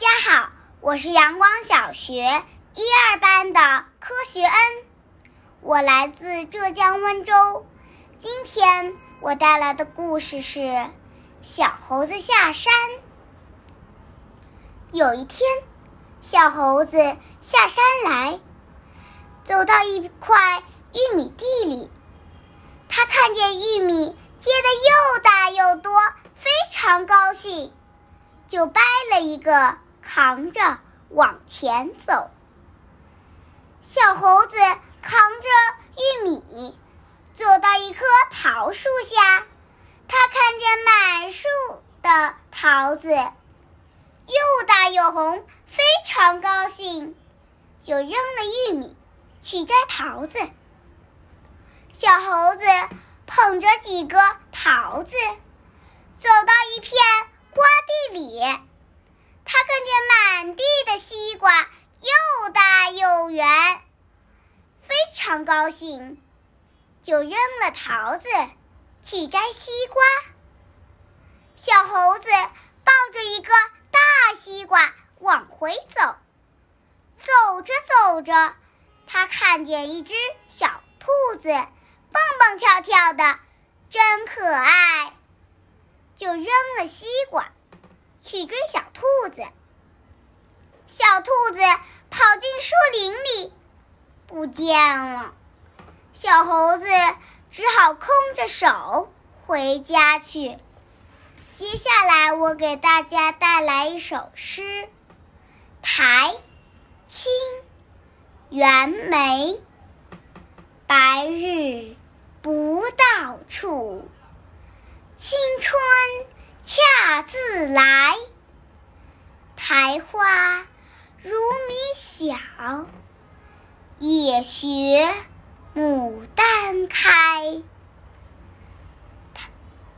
家好，我是阳光小学一二班的柯学恩，我来自浙江温州。今天我带来的故事是《小猴子下山》。有一天，小猴子下山来，走到一块玉米地里，他看见玉米结的又大又多，非常高兴。就掰了一个，扛着往前走。小猴子扛着玉米，走到一棵桃树下，他看见满树的桃子，又大又红，非常高兴，就扔了玉米去摘桃子。小猴子捧着几个桃子，走到一片。瓜地里，看见满地的西瓜，又大又圆，非常高兴，就扔了桃子去摘西瓜。小猴子抱着一个大西瓜往回走，走着走着，他看见一只小兔子蹦蹦跳跳的，真可爱。就扔了西瓜，去追小兔子。小兔子跑进树林里，不见了。小猴子只好空着手回家去。接下来，我给大家带来一首诗《台清袁枚》：白日不到处。青春恰自来，苔花如米小，也学牡丹开。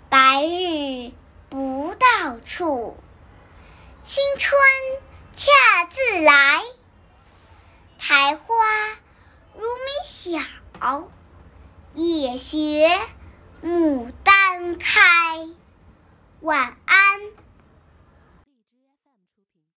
白日不到处，青春恰自来，苔花如米小，也学牡丹开。晚